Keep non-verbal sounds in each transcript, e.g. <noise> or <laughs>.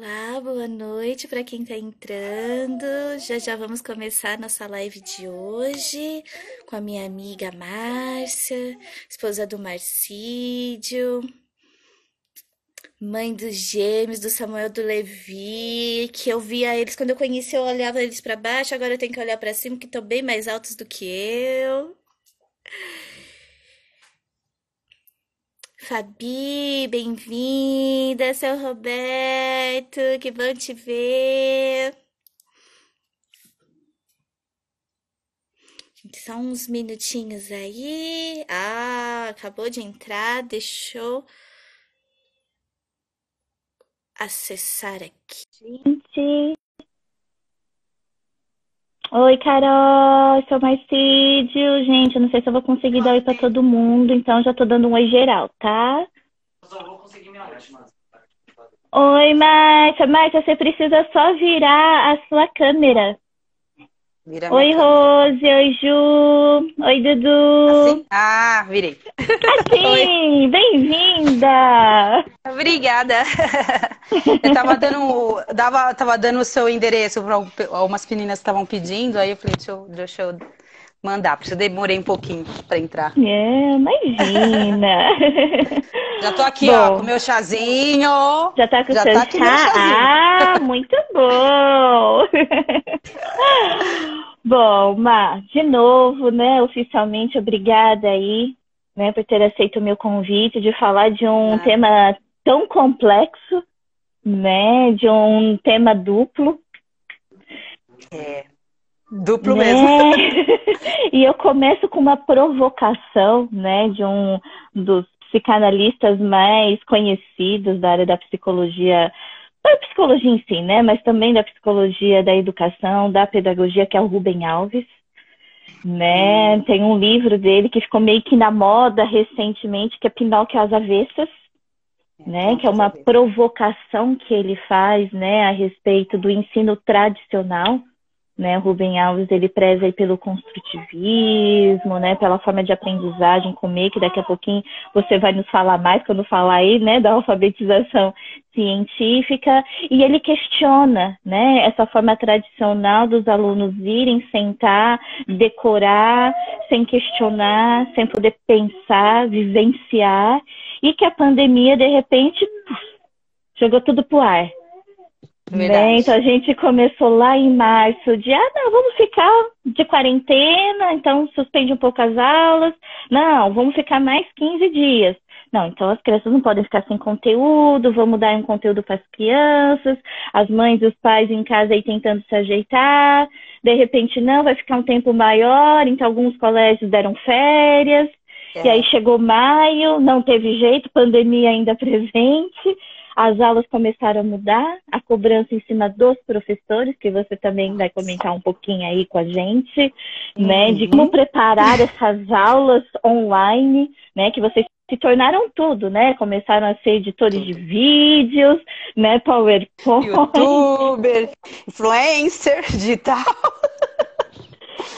Olá, boa noite para quem está entrando. Já já vamos começar nossa live de hoje com a minha amiga Márcia, esposa do Marcídio, mãe dos gêmeos, do Samuel do Levi, que eu via eles quando eu conheci, eu olhava eles para baixo, agora eu tenho que olhar para cima, que estão bem mais altos do que eu. Fabi, bem-vinda, seu Roberto, que bom te ver. Só uns minutinhos aí. Ah, acabou de entrar, deixou acessar aqui. Gente. Oi, Carol, sou Marcídio. Gente, eu não sei se eu vou conseguir dar oi pra todo mundo, então já tô dando um oi geral, tá? Só vou conseguir minha Oi, Márcia. Márcia, você precisa só virar a sua câmera. Vira oi, Rose. Oi, Ju. Oi, Dudu. Assim? Ah, virei. Assim, bem-vinda. Obrigada. Eu tava dando, dava, tava dando o seu endereço para algumas meninas que estavam pedindo, aí eu falei, deixa eu, deixa eu mandar, porque eu demorei um pouquinho para entrar. É, imagina. <laughs> Já tô aqui, bom, ó, com o meu chazinho. Já tá com o seu tá chá? Ah, muito bom. <laughs> bom, Má, de novo, né, oficialmente, obrigada aí, né, por ter aceito o meu convite de falar de um ah. tema tão complexo, né, de um tema duplo. É. Duplo né? mesmo. <laughs> e eu começo com uma provocação, né, de um dos psicanalistas mais conhecidos da área da psicologia, da psicologia em si, né, mas também da psicologia da educação, da pedagogia, que é o Rubem Alves. Né? Hum. Tem um livro dele que ficou meio que na moda recentemente, que é Pinóquio às Avessas, é, né? Que é uma provocação que ele faz, né, a respeito do ensino tradicional né, Rubem Alves ele preza aí pelo construtivismo, né, pela forma de aprendizagem comer, que daqui a pouquinho você vai nos falar mais quando falar aí, né, da alfabetização científica, e ele questiona, né, essa forma tradicional dos alunos irem sentar, decorar, sem questionar, sem poder pensar, vivenciar, e que a pandemia de repente jogou tudo pro ar, né? Então a gente começou lá em março de ah, não, vamos ficar de quarentena, então suspende um pouco as aulas. Não, vamos ficar mais 15 dias. Não, então as crianças não podem ficar sem conteúdo, vamos dar um conteúdo para as crianças, as mães e os pais em casa aí tentando se ajeitar. De repente, não, vai ficar um tempo maior, então alguns colégios deram férias. É. E aí chegou maio, não teve jeito, pandemia ainda <laughs> presente as aulas começaram a mudar, a cobrança em cima dos professores, que você também vai comentar um pouquinho aí com a gente, uhum. né, de como preparar essas aulas online, né, que vocês se tornaram tudo, né? Começaram a ser editores tudo. de vídeos, né, PowerPoint, youtuber, influencer digital. <laughs>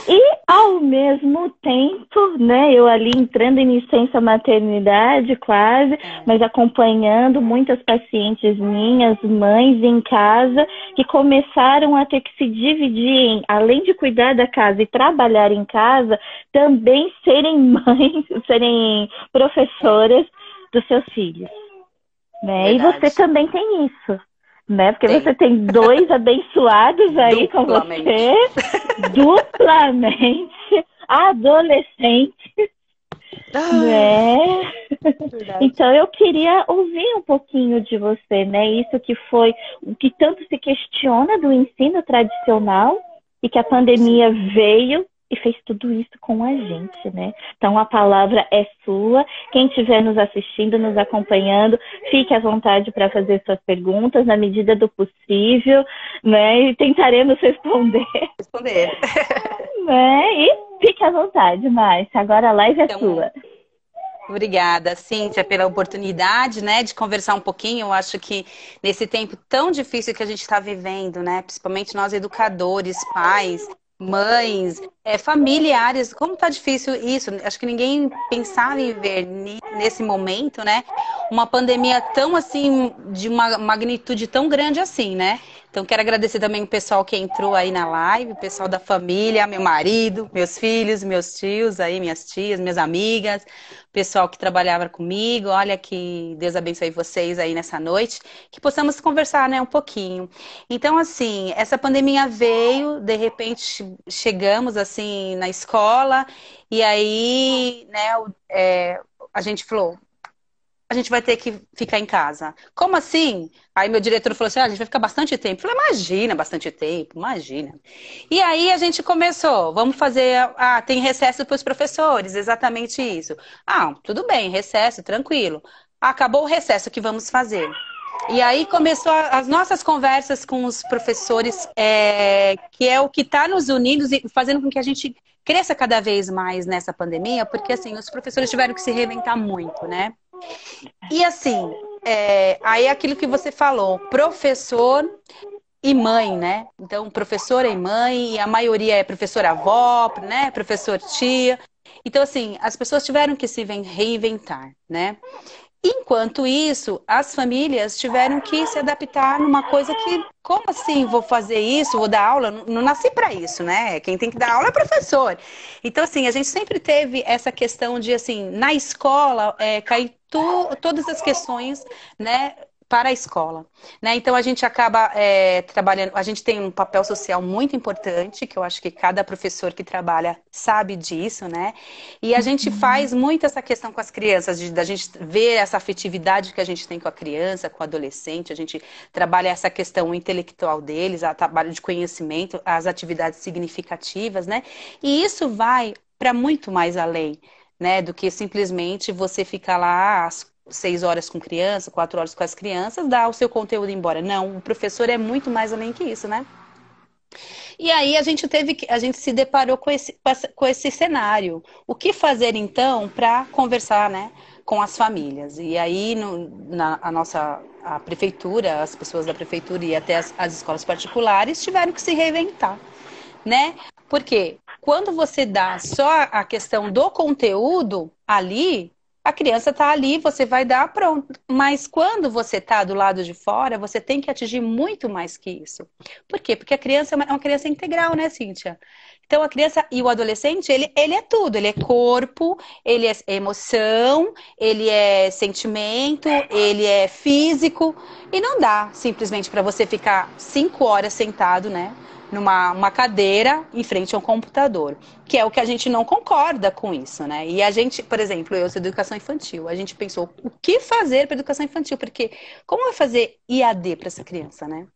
E, ao mesmo tempo, né, eu ali entrando em licença maternidade quase, mas acompanhando muitas pacientes minhas, mães em casa, que começaram a ter que se dividir em, além de cuidar da casa e trabalhar em casa, também serem <laughs> mães, serem professoras dos seus filhos. Né? E você também tem isso né? Porque tem. você tem dois <laughs> abençoados aí com você, duplamente adolescentes, ah, né? Então eu queria ouvir um pouquinho de você, né? Isso que foi o que tanto se questiona do ensino tradicional e que a pandemia veio e fez tudo isso com a gente, né? Então a palavra é sua. Quem estiver nos assistindo, nos acompanhando, fique à vontade para fazer suas perguntas na medida do possível, né? E tentaremos responder. Responder. <laughs> né? E fique à vontade, Márcia. Agora a live é então, sua. Obrigada, Cíntia, pela oportunidade, né, de conversar um pouquinho. Eu acho que nesse tempo tão difícil que a gente está vivendo, né, principalmente nós educadores, pais, mães, é, familiares, como tá difícil isso? Acho que ninguém pensava em ver nesse momento, né? Uma pandemia tão assim, de uma magnitude tão grande assim, né? Então, quero agradecer também o pessoal que entrou aí na live, o pessoal da família, meu marido, meus filhos, meus tios aí, minhas tias, minhas amigas, o pessoal que trabalhava comigo. Olha que Deus abençoe vocês aí nessa noite, que possamos conversar, né, um pouquinho. Então, assim, essa pandemia veio, de repente chegamos assim na escola e aí, né, é, a gente falou, a gente vai ter que ficar em casa. Como assim? Aí meu diretor falou assim: ah, a gente vai ficar bastante tempo. Eu falei, imagina, bastante tempo, imagina. E aí a gente começou, vamos fazer. Ah, tem recesso para os professores, exatamente isso. Ah, tudo bem, recesso, tranquilo. Acabou o recesso, que vamos fazer? E aí começou as nossas conversas com os professores, é, que é o que está nos unindo e fazendo com que a gente cresça cada vez mais nessa pandemia, porque assim, os professores tiveram que se reinventar muito, né? E assim, é, aí é aquilo que você falou, professor e mãe, né? Então, professora e mãe, e a maioria é professora avó, né? Professor tia. Então, assim, as pessoas tiveram que se reinventar, né? Enquanto isso, as famílias tiveram que se adaptar numa coisa que, como assim vou fazer isso, vou dar aula? Não, não nasci para isso, né? Quem tem que dar aula é professor. Então, assim, a gente sempre teve essa questão de, assim, na escola, é, cair todas as questões, né? Para a escola. Né? Então a gente acaba é, trabalhando, a gente tem um papel social muito importante, que eu acho que cada professor que trabalha sabe disso, né? E a gente uhum. faz muito essa questão com as crianças, de, da gente ver essa afetividade que a gente tem com a criança, com o adolescente, a gente trabalha essa questão intelectual deles, a trabalho de conhecimento, as atividades significativas, né? E isso vai para muito mais além. Né, do que simplesmente você ficar lá seis horas com criança, quatro horas com as crianças, dá o seu conteúdo embora. Não, o professor é muito mais além que isso, né? E aí a gente teve que, a gente se deparou com esse, com esse cenário. O que fazer então para conversar, né, com as famílias? E aí no, na a nossa a prefeitura, as pessoas da prefeitura e até as, as escolas particulares tiveram que se reinventar, né? Porque quando você dá só a questão do conteúdo ali, a criança está ali, você vai dar pronto. Mas quando você está do lado de fora, você tem que atingir muito mais que isso. Por quê? Porque a criança é uma, é uma criança integral, né, Cíntia? Então, a criança e o adolescente, ele, ele é tudo. Ele é corpo, ele é emoção, ele é sentimento, ele é físico. E não dá simplesmente para você ficar cinco horas sentado, né? Numa uma cadeira em frente a um computador, que é o que a gente não concorda com isso, né? E a gente, por exemplo, eu sou educação infantil, a gente pensou o que fazer para educação infantil, porque como vai fazer IAD para essa criança, né?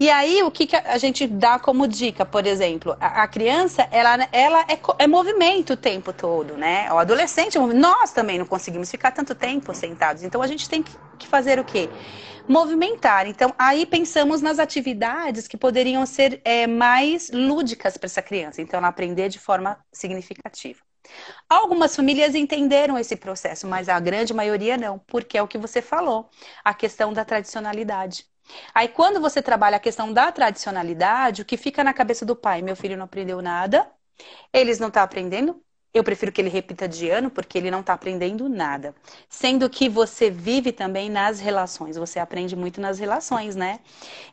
E aí, o que, que a gente dá como dica, por exemplo? A, a criança, ela, ela é, é, movimento o tempo todo, né? O adolescente, nós também não conseguimos ficar tanto tempo sentados. Então, a gente tem que, que fazer o quê? movimentar. Então, aí pensamos nas atividades que poderiam ser é, mais lúdicas para essa criança, então ela aprender de forma significativa. Algumas famílias entenderam esse processo, mas a grande maioria não, porque é o que você falou, a questão da tradicionalidade. Aí, quando você trabalha a questão da tradicionalidade, o que fica na cabeça do pai? Meu filho não aprendeu nada, eles não estão tá aprendendo, eu prefiro que ele repita de ano, porque ele não está aprendendo nada. Sendo que você vive também nas relações, você aprende muito nas relações, né?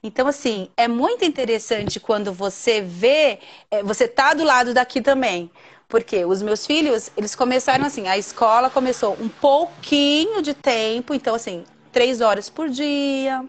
Então, assim, é muito interessante quando você vê, é, você tá do lado daqui também. Porque os meus filhos, eles começaram assim, a escola começou um pouquinho de tempo, então, assim, três horas por dia,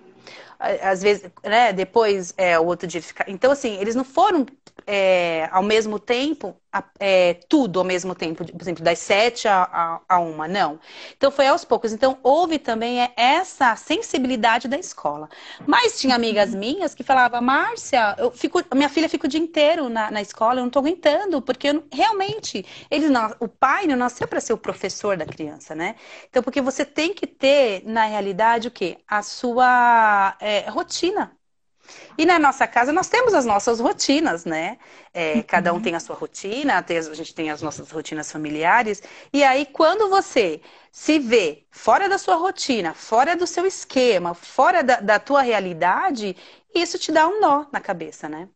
às vezes, né, depois é, o outro dia ficar. Então, assim, eles não foram é, ao mesmo tempo, é, tudo ao mesmo tempo, por exemplo, das sete a, a, a, uma, não. Então foi aos poucos. Então houve também é, essa sensibilidade da escola. Mas tinha amigas minhas que falavam, Márcia, eu fico, minha filha fica o dia inteiro na, na escola, eu não estou aguentando, porque eu, realmente ele não, o pai não nasceu para ser o professor da criança, né? Então, porque você tem que ter, na realidade, o quê? A sua é, rotina. E na nossa casa nós temos as nossas rotinas, né? É, uhum. Cada um tem a sua rotina, a gente tem as nossas rotinas familiares. E aí, quando você se vê fora da sua rotina, fora do seu esquema, fora da, da tua realidade, isso te dá um nó na cabeça, né?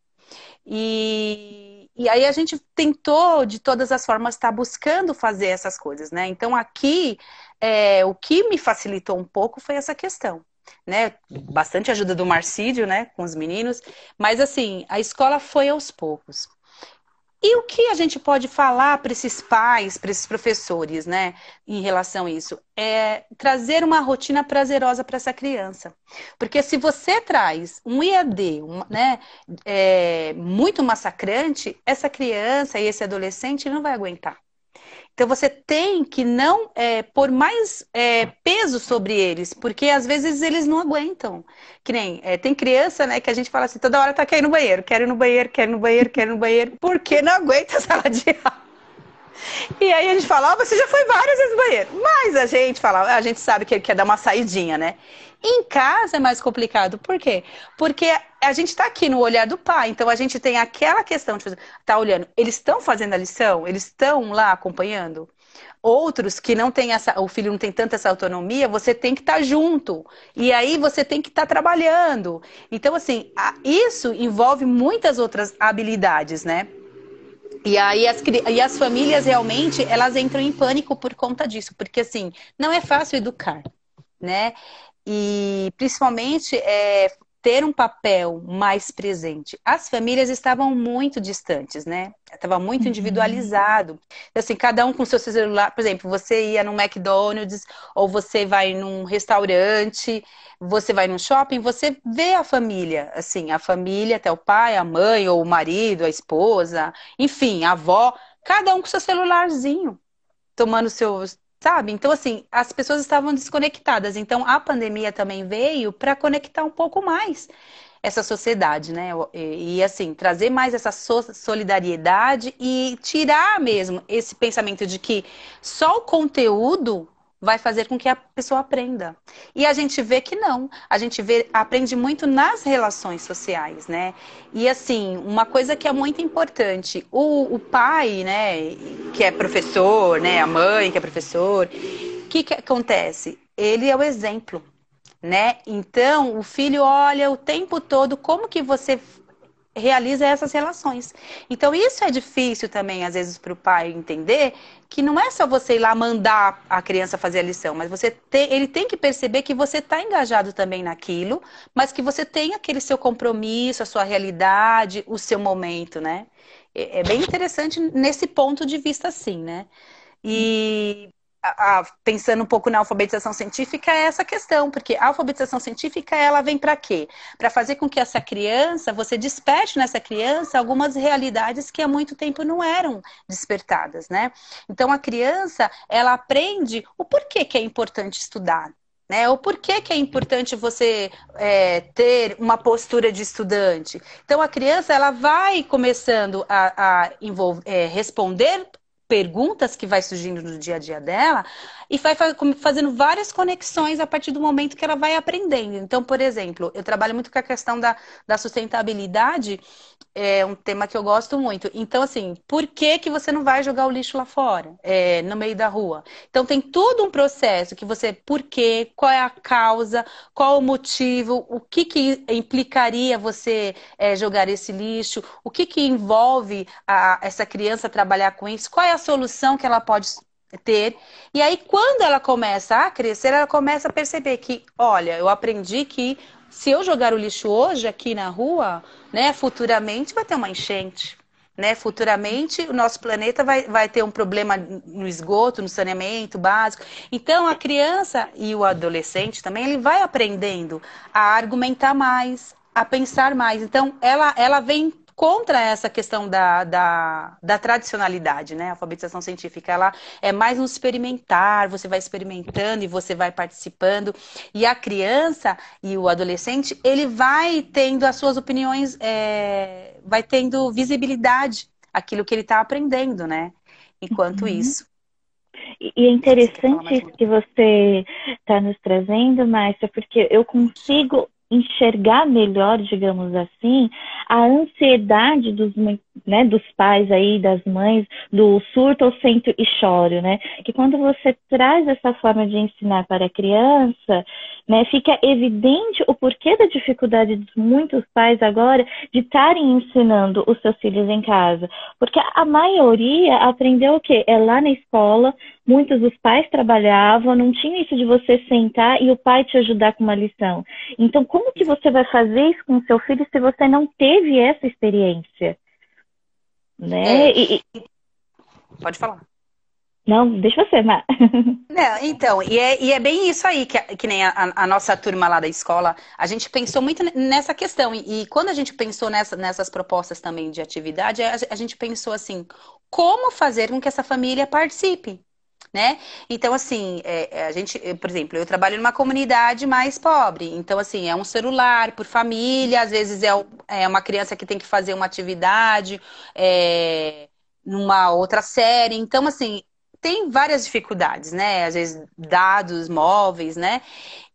E, e aí a gente tentou, de todas as formas, estar tá buscando fazer essas coisas, né? Então aqui é, o que me facilitou um pouco foi essa questão. Né, bastante ajuda do Marcídio, né, com os meninos, mas assim, a escola foi aos poucos. E o que a gente pode falar para esses pais, para esses professores, né, em relação a isso? É trazer uma rotina prazerosa para essa criança. Porque se você traz um IAD, um, né, é, muito massacrante, essa criança e esse adolescente não vai aguentar. Então você tem que não é, pôr mais é, peso sobre eles, porque às vezes eles não aguentam. Que nem é, tem criança, né, que a gente fala assim, toda hora tá querendo no banheiro, quero ir no banheiro, quero ir no banheiro, quero ir no banheiro, porque não aguenta a sala de aula. E aí a gente fala, oh, você já foi várias vezes no banheiro. Mas a gente fala, a gente sabe que ele quer dar uma saidinha, né? Em casa é mais complicado. Por quê? Porque a gente está aqui no olhar do pai, então a gente tem aquela questão de tá olhando, eles estão fazendo a lição, eles estão lá acompanhando. Outros que não tem essa, o filho não tem tanta essa autonomia, você tem que estar tá junto. E aí você tem que estar tá trabalhando. Então, assim, isso envolve muitas outras habilidades, né? E aí as, e as famílias realmente elas entram em pânico por conta disso, porque assim, não é fácil educar, né? E principalmente é, ter um papel mais presente. As famílias estavam muito distantes, né? Estava muito uhum. individualizado. Assim, cada um com seu celular. Por exemplo, você ia no McDonald's ou você vai num restaurante, você vai num shopping, você vê a família, assim, a família, até o pai, a mãe, ou o marido, a esposa, enfim, a avó, cada um com seu celularzinho, tomando seus, Sabe? Então, assim, as pessoas estavam desconectadas. Então, a pandemia também veio para conectar um pouco mais essa sociedade, né? E, assim, trazer mais essa solidariedade e tirar mesmo esse pensamento de que só o conteúdo vai fazer com que a pessoa aprenda. E a gente vê que não. A gente vê, aprende muito nas relações sociais, né? E assim, uma coisa que é muito importante, o, o pai, né, que é professor, né, a mãe que é professor, o que, que acontece? Ele é o exemplo. Né? Então, o filho olha o tempo todo como que você realiza essas relações. Então, isso é difícil também, às vezes, para o pai entender que não é só você ir lá mandar a criança fazer a lição, mas você tem, ele tem que perceber que você está engajado também naquilo, mas que você tem aquele seu compromisso, a sua realidade, o seu momento, né? É, é bem interessante nesse ponto de vista, sim, né? E a, pensando um pouco na alfabetização científica, é essa questão, porque a alfabetização científica ela vem para quê? Para fazer com que essa criança, você desperte nessa criança algumas realidades que há muito tempo não eram despertadas, né? Então a criança, ela aprende o porquê que é importante estudar. Né? O porquê que é importante você é, ter uma postura de estudante. Então, a criança ela vai começando a, a envolver, é, responder perguntas que vai surgindo no dia a dia dela e vai fazendo várias conexões a partir do momento que ela vai aprendendo. Então, por exemplo, eu trabalho muito com a questão da, da sustentabilidade, é um tema que eu gosto muito. Então, assim, por que, que você não vai jogar o lixo lá fora, é, no meio da rua? Então, tem todo um processo que você, por quê, qual é a causa, qual o motivo, o que, que implicaria você é, jogar esse lixo, o que, que envolve a, essa criança trabalhar com isso, qual é a solução que ela pode ter. E aí, quando ela começa a crescer, ela começa a perceber que, olha, eu aprendi que se eu jogar o lixo hoje aqui na rua, né, futuramente vai ter uma enchente. Né? Futuramente o nosso planeta vai, vai ter um problema no esgoto, no saneamento básico. Então a criança e o adolescente também ele vai aprendendo a argumentar mais, a pensar mais. Então ela, ela vem contra essa questão da, da, da, tradicionalidade, né? A alfabetização científica, ela é mais um experimentar, você vai experimentando e você vai participando. E a criança e o adolescente, ele vai tendo as suas opiniões, é, vai tendo visibilidade, aquilo que ele está aprendendo, né? Enquanto uhum. isso. E é interessante isso que você está nos trazendo, Márcia, porque eu consigo enxergar melhor, digamos assim, a ansiedade dos, né, dos pais aí, das mães, do surto ou centro e choro, né? Que quando você traz essa forma de ensinar para a criança, né, fica evidente o porquê da dificuldade de muitos pais agora de estarem ensinando os seus filhos em casa. Porque a maioria aprendeu o quê? É lá na escola, muitos dos pais trabalhavam, não tinha isso de você sentar e o pai te ajudar com uma lição. Então, como que você vai fazer isso com o seu filho se você não teve essa experiência? Né? É. E, e... Pode falar. Não, deixa você, Mar. <laughs> Não, então, e é, e é bem isso aí, que, que nem a, a, nossa turma lá da escola, a gente pensou muito nessa questão. E, e quando a gente pensou nessa, nessas propostas também de atividade, a, a gente pensou assim, como fazer com que essa família participe? Né? Então, assim, é, é, a gente, por exemplo, eu trabalho numa comunidade mais pobre, então, assim, é um celular por família, às vezes é, é uma criança que tem que fazer uma atividade, é, numa outra série, então, assim, tem várias dificuldades, né? Às vezes, dados móveis, né?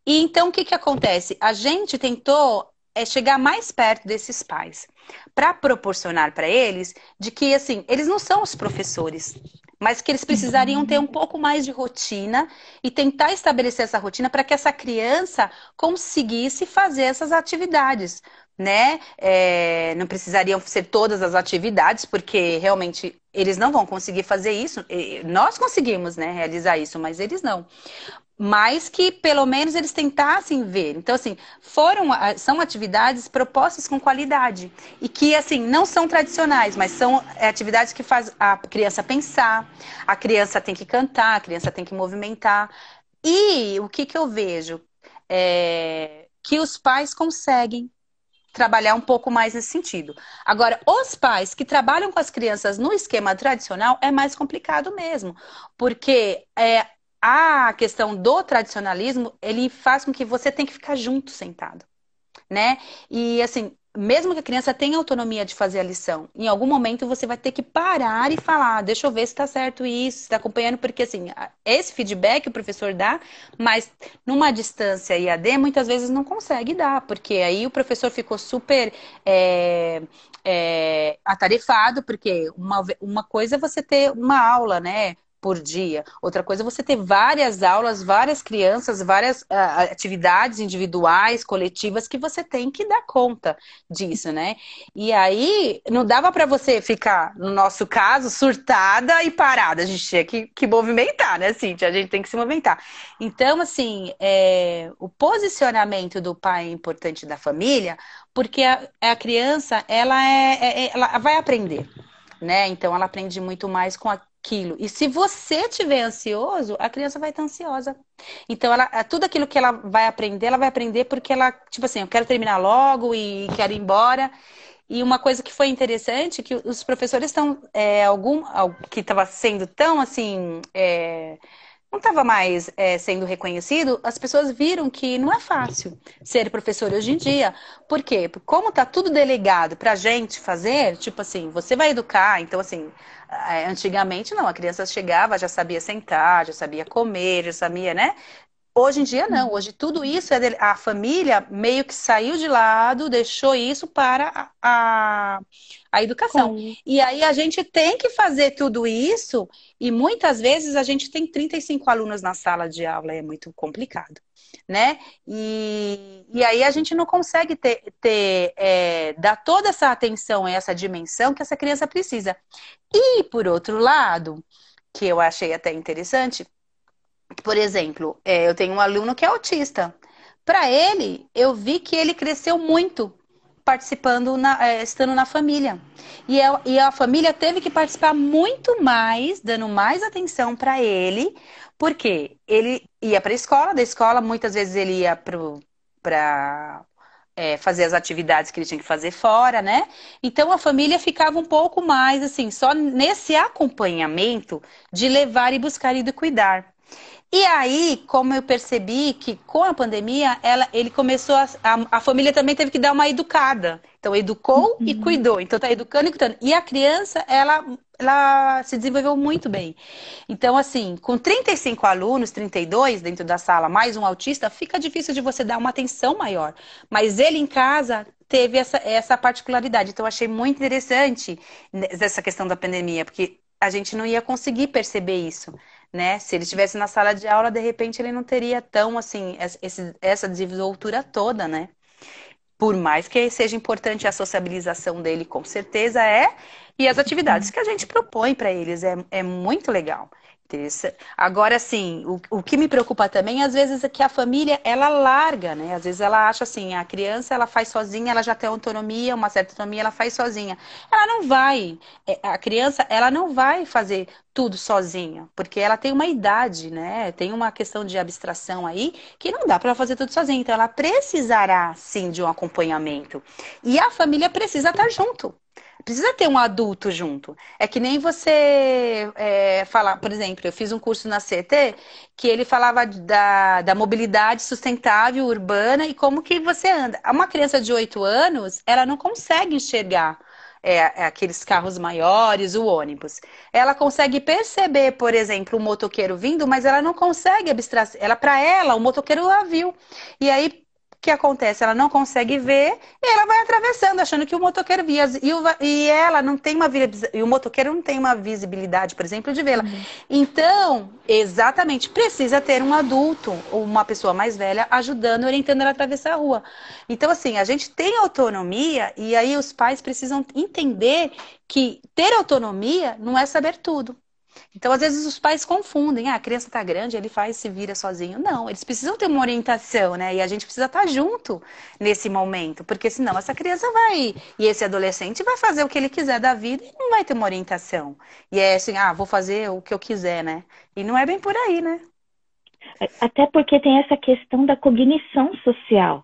E então, o que que acontece? A gente tentou é chegar mais perto desses pais, para proporcionar para eles de que assim, eles não são os professores, mas que eles precisariam ter um pouco mais de rotina e tentar estabelecer essa rotina para que essa criança conseguisse fazer essas atividades, né? É, não precisariam ser todas as atividades, porque realmente eles não vão conseguir fazer isso. Nós conseguimos, né, realizar isso, mas eles não mas que pelo menos eles tentassem ver. Então, assim, foram são atividades propostas com qualidade e que assim não são tradicionais, mas são é, atividades que faz a criança pensar, a criança tem que cantar, a criança tem que movimentar. E o que, que eu vejo é que os pais conseguem trabalhar um pouco mais nesse sentido. Agora, os pais que trabalham com as crianças no esquema tradicional é mais complicado mesmo, porque é, a questão do tradicionalismo, ele faz com que você tenha que ficar junto sentado, né? E assim, mesmo que a criança tenha autonomia de fazer a lição, em algum momento você vai ter que parar e falar, deixa eu ver se está certo isso, se está acompanhando, porque assim, esse feedback o professor dá, mas numa distância IAD muitas vezes não consegue dar, porque aí o professor ficou super é, é, atarefado, porque uma, uma coisa é você ter uma aula, né? Por dia. Outra coisa é você ter várias aulas, várias crianças, várias uh, atividades individuais, coletivas que você tem que dar conta disso, né? E aí não dava para você ficar, no nosso caso, surtada e parada. A gente tinha que, que movimentar, né, Cíntia? A gente tem que se movimentar. Então, assim, é, o posicionamento do pai é importante da família, porque a, a criança, ela, é, é, é ela vai aprender. Né? Então ela aprende muito mais com a, aquilo. E se você tiver ansioso, a criança vai estar ansiosa. Então, ela, é, tudo aquilo que ela vai aprender, ela vai aprender porque ela, tipo assim, eu quero terminar logo e quero ir embora. E uma coisa que foi interessante, que os professores estão, é, algum, que estava sendo tão, assim, é, não estava mais é, sendo reconhecido, as pessoas viram que não é fácil ser professor hoje em dia. Por quê? Como está tudo delegado para a gente fazer, tipo assim, você vai educar, então assim, é, antigamente não, a criança chegava, já sabia sentar, já sabia comer, já sabia, né? Hoje em dia não, hoje tudo isso é dele. a família meio que saiu de lado, deixou isso para a, a educação. Sim. E aí a gente tem que fazer tudo isso e muitas vezes a gente tem 35 alunos na sala de aula, é muito complicado, né? E, e aí a gente não consegue ter, ter é, dar toda essa atenção, essa dimensão que essa criança precisa. E por outro lado, que eu achei até interessante, por exemplo, é, eu tenho um aluno que é autista. Para ele, eu vi que ele cresceu muito participando, na, é, estando na família. E, é, e a família teve que participar muito mais, dando mais atenção para ele, porque ele ia para a escola, da escola muitas vezes ele ia para é, fazer as atividades que ele tinha que fazer fora, né? Então a família ficava um pouco mais assim, só nesse acompanhamento de levar e buscar e de cuidar. E aí, como eu percebi que com a pandemia, ela, ele começou a, a, a família também teve que dar uma educada. Então, educou uhum. e cuidou. Então, tá educando e cuidando. E a criança, ela, ela se desenvolveu muito bem. Então, assim, com 35 alunos, 32 dentro da sala, mais um autista, fica difícil de você dar uma atenção maior. Mas ele em casa teve essa, essa particularidade. Então, achei muito interessante essa questão da pandemia, porque a gente não ia conseguir perceber isso, né? Se ele estivesse na sala de aula, de repente ele não teria tão, assim, esse, essa desenvoltura toda, né? Por mais que seja importante a sociabilização dele, com certeza é, e as atividades que a gente propõe para eles é, é muito legal. Agora, assim, o, o que me preocupa também, às vezes, é que a família, ela larga, né? Às vezes ela acha assim, a criança, ela faz sozinha, ela já tem autonomia, uma certa autonomia, ela faz sozinha. Ela não vai, é, a criança, ela não vai fazer tudo sozinha, porque ela tem uma idade, né? Tem uma questão de abstração aí que não dá para fazer tudo sozinha. Então, ela precisará, sim, de um acompanhamento. E a família precisa estar junto precisa ter um adulto junto. É que nem você é, falar, por exemplo, eu fiz um curso na CT que ele falava da, da mobilidade sustentável urbana e como que você anda. Uma criança de 8 anos, ela não consegue enxergar é, é, aqueles carros maiores, o ônibus. Ela consegue perceber, por exemplo, o motoqueiro vindo, mas ela não consegue abstrair. Ela, para ela, o motoqueiro a viu. E aí, que acontece? Ela não consegue ver e ela vai atravessando, achando que o motoqueiro via. E, o, e ela não tem uma e o motoqueiro não tem uma visibilidade, por exemplo, de vê-la. Uhum. Então, exatamente, precisa ter um adulto ou uma pessoa mais velha ajudando, orientando ela a atravessar a rua. Então, assim, a gente tem autonomia e aí os pais precisam entender que ter autonomia não é saber tudo. Então, às vezes, os pais confundem. Ah, a criança está grande, ele faz, se vira sozinho. Não, eles precisam ter uma orientação, né? E a gente precisa estar tá junto nesse momento, porque senão essa criança vai, e esse adolescente vai fazer o que ele quiser da vida e não vai ter uma orientação. E é assim, ah, vou fazer o que eu quiser, né? E não é bem por aí, né? Até porque tem essa questão da cognição social,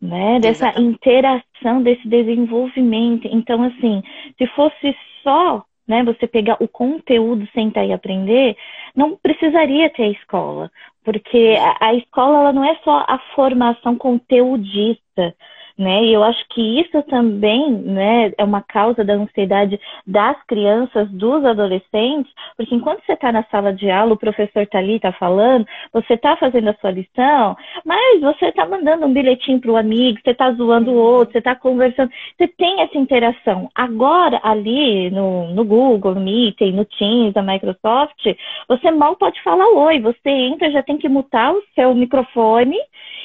né? Dessa Exatamente. interação, desse desenvolvimento. Então, assim, se fosse só né, você pegar o conteúdo, sentar e aprender, não precisaria ter a escola, porque a, a escola ela não é só a formação conteudista, né? E eu acho que isso também, né, é uma causa da ansiedade das crianças, dos adolescentes, porque enquanto você está na sala de aula, o professor está ali, está falando, você está fazendo a sua lição, mas você está mandando um bilhetinho para o amigo, você está zoando o outro, você está conversando, você tem essa interação. Agora, ali no, no Google, no Meeting, no Teams, da Microsoft, você mal pode falar oi, você entra, já tem que mutar o seu microfone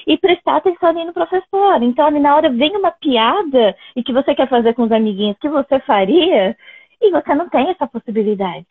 e prestar atenção ali no professor. Então, ali na hora vem uma piada e que você quer fazer com os amiguinhos que você faria e você não tem essa possibilidade.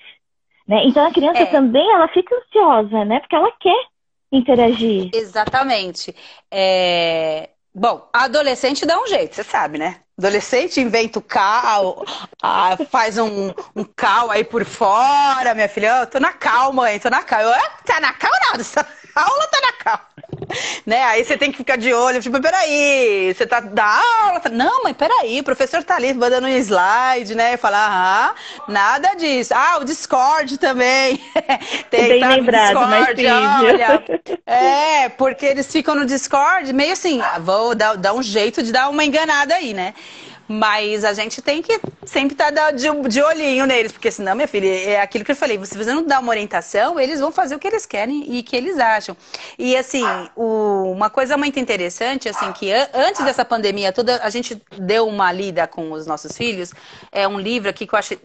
Né? Então, a criança é. também ela fica ansiosa, né? Porque ela quer interagir. Exatamente. É... Bom, adolescente dá um jeito, você sabe, né? Adolescente inventa o cal, ah, faz um, um cal aí por fora, minha filha. Eu tô na calma, mãe, tô na calma. Eu, tá na calma nada, essa aula tá na calma <laughs> né? Aí você tem que ficar de olho, tipo, peraí, você tá da aula? Não, mas peraí, o professor tá ali mandando um slide, né? Falar, ah, nada disso. Ah, o Discord também. <laughs> tem Bem tá lembrado, Discord, olha. É, porque eles ficam no Discord meio assim, ah, vou dar, dar um jeito de dar uma enganada aí, né? Mas a gente tem que sempre estar tá de, de olhinho neles, porque senão, minha filha, é aquilo que eu falei, se você não dá uma orientação, eles vão fazer o que eles querem e que eles acham. E assim, o, uma coisa muito interessante, assim, que antes dessa pandemia toda, a gente deu uma lida com os nossos filhos, é um livro aqui que eu acho,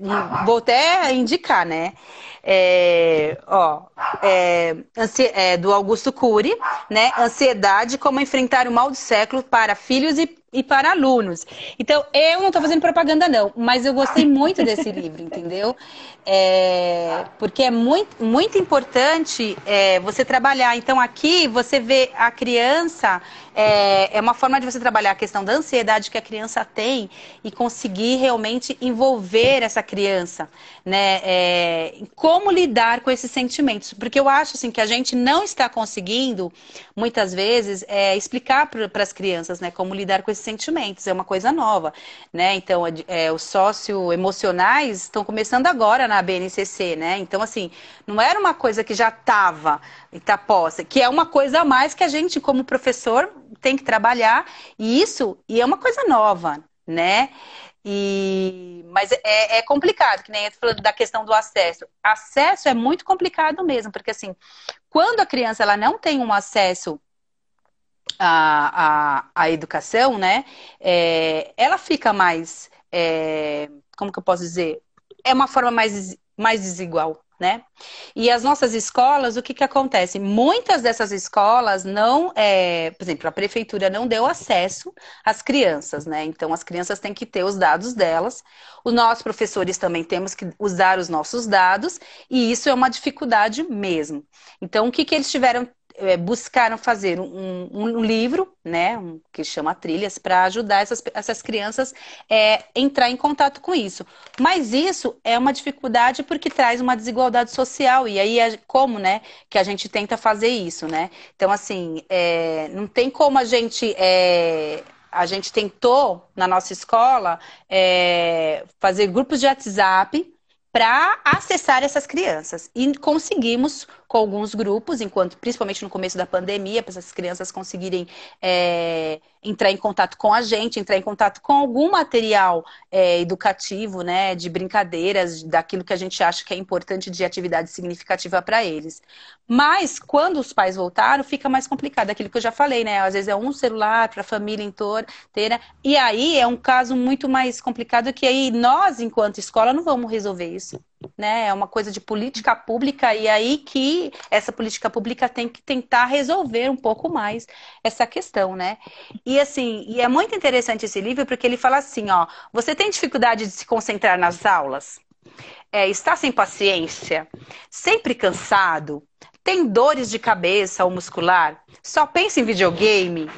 vou até indicar, né? É, ó, é, é, do Augusto Cury, né? Ansiedade, como enfrentar o mal do século para filhos e e para alunos. Então, eu não estou fazendo propaganda, não, mas eu gostei muito desse livro, entendeu? É, porque é muito, muito importante é, você trabalhar. Então, aqui você vê a criança, é, é uma forma de você trabalhar a questão da ansiedade que a criança tem e conseguir realmente envolver essa criança, né? É, como lidar com esses sentimentos. Porque eu acho assim, que a gente não está conseguindo, muitas vezes, é, explicar para as crianças né, como lidar com esses sentimentos, é uma coisa nova, né? Então, é, os socioemocionais estão começando agora na BNCC, né? Então, assim, não era uma coisa que já estava está posta, que é uma coisa a mais que a gente, como professor, tem que trabalhar, e isso, e é uma coisa nova, né? E, mas é, é complicado, que nem eu falando da questão do acesso. Acesso é muito complicado mesmo, porque assim, quando a criança ela não tem um acesso a, a, a educação, né, é, ela fica mais, é, como que eu posso dizer? É uma forma mais, mais desigual, né? E as nossas escolas, o que que acontece? Muitas dessas escolas não, é, por exemplo, a prefeitura não deu acesso às crianças, né? Então as crianças têm que ter os dados delas. Os nossos professores também temos que usar os nossos dados e isso é uma dificuldade mesmo. Então o que que eles tiveram buscaram fazer um, um, livro, né, um, que chama Trilhas, para ajudar essas, essas crianças é, entrar em contato com isso. Mas isso é uma dificuldade porque traz uma desigualdade social e aí é como, né, que a gente tenta fazer isso, né? Então assim, é, não tem como a gente é, a gente tentou na nossa escola é, fazer grupos de WhatsApp para acessar essas crianças. E conseguimos, com alguns grupos, enquanto, principalmente no começo da pandemia, para essas crianças conseguirem é, entrar em contato com a gente, entrar em contato com algum material é, educativo, né, de brincadeiras, daquilo que a gente acha que é importante de atividade significativa para eles. Mas quando os pais voltaram, fica mais complicado, aquilo que eu já falei, né? Às vezes é um celular para a família inteira, e aí é um caso muito mais complicado que aí nós, enquanto escola, não vamos resolver isso né? É uma coisa de política pública e aí que essa política pública tem que tentar resolver um pouco mais essa questão, né? E assim, e é muito interessante esse livro porque ele fala assim, ó, você tem dificuldade de se concentrar nas aulas? É, está sem paciência? Sempre cansado? Tem dores de cabeça ou muscular? Só pensa em videogame?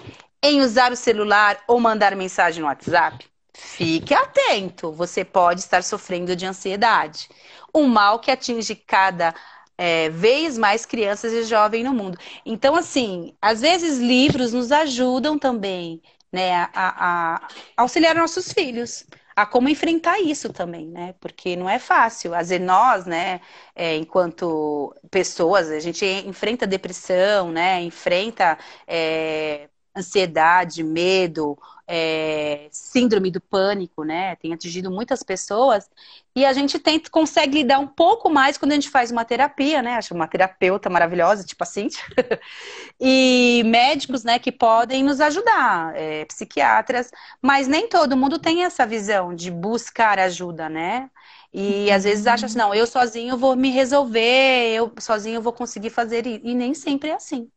Em usar o celular ou mandar mensagem no WhatsApp? Fique atento, você pode estar sofrendo de ansiedade. Um mal que atinge cada é, vez mais crianças e jovens no mundo. Então, assim, às vezes livros nos ajudam também, né, a, a auxiliar nossos filhos a como enfrentar isso também, né? Porque não é fácil. Às vezes nós, né, é, enquanto pessoas, a gente enfrenta depressão, né? Enfrenta é, ansiedade, medo, é, síndrome do pânico, né? Tem atingido muitas pessoas. E a gente tenta, consegue lidar um pouco mais quando a gente faz uma terapia, né? Acho uma terapeuta maravilhosa, tipo assim. <laughs> e médicos, né, que podem nos ajudar, é, psiquiatras. Mas nem todo mundo tem essa visão de buscar ajuda, né? E às vezes acha assim, não, eu sozinho vou me resolver, eu sozinho vou conseguir fazer. E nem sempre é assim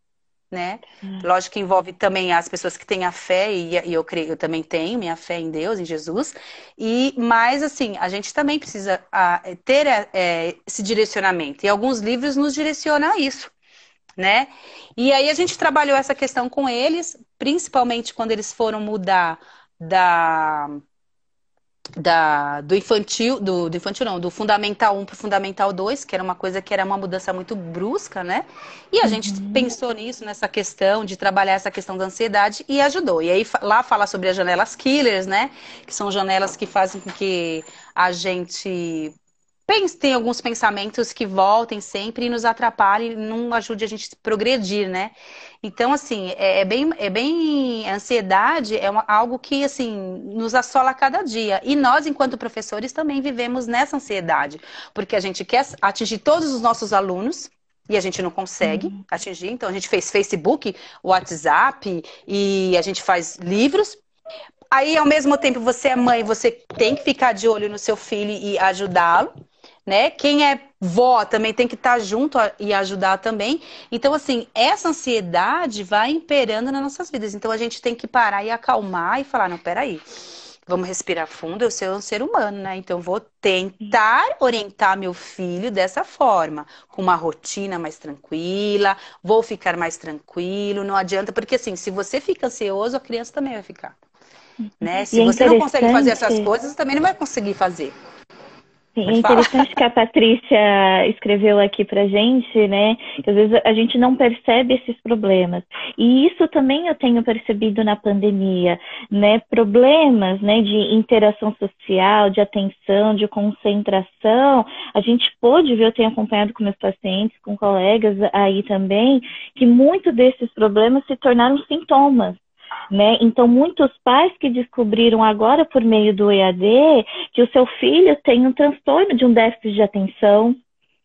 né? Hum. Lógico que envolve também as pessoas que têm a fé, e, e eu creio, eu também tenho minha fé em Deus, em Jesus, e mas assim, a gente também precisa a, ter é, esse direcionamento, e alguns livros nos direcionam a isso. Né? E aí a gente trabalhou essa questão com eles, principalmente quando eles foram mudar da da, do infantil, do, do, infantil não, do fundamental 1 para o fundamental 2, que era uma coisa que era uma mudança muito brusca, né? E a uhum. gente pensou nisso, nessa questão de trabalhar essa questão da ansiedade e ajudou. E aí lá fala sobre as janelas killers, né? Que são janelas que fazem com que a gente tem alguns pensamentos que voltem sempre e nos atrapalhem, não ajude a gente a progredir, né? Então, assim, é, é, bem, é bem. A ansiedade é uma, algo que, assim, nos assola a cada dia. E nós, enquanto professores, também vivemos nessa ansiedade, porque a gente quer atingir todos os nossos alunos. E a gente não consegue uhum. atingir. Então, a gente fez Facebook, WhatsApp e a gente faz livros aí ao mesmo tempo você é mãe, você tem que ficar de olho no seu filho e ajudá-lo né? Quem é vó também tem que estar tá junto e ajudar também. Então, assim, essa ansiedade vai imperando nas nossas vidas. Então, a gente tem que parar e acalmar e falar: não, peraí. Vamos respirar fundo, eu sou um ser humano, né? Então, vou tentar orientar meu filho dessa forma, com uma rotina mais tranquila, vou ficar mais tranquilo, não adianta, porque assim, se você fica ansioso, a criança também vai ficar. Né? Se é você não consegue fazer essas coisas, também não vai conseguir fazer. Sim, é interessante que a Patrícia escreveu aqui pra gente, né? Que às vezes a gente não percebe esses problemas. E isso também eu tenho percebido na pandemia, né? Problemas, né, de interação social, de atenção, de concentração. A gente pôde ver, eu tenho acompanhado com meus pacientes, com colegas aí também, que muitos desses problemas se tornaram sintomas né? Então, muitos pais que descobriram agora por meio do EAD que o seu filho tem um transtorno de um déficit de atenção.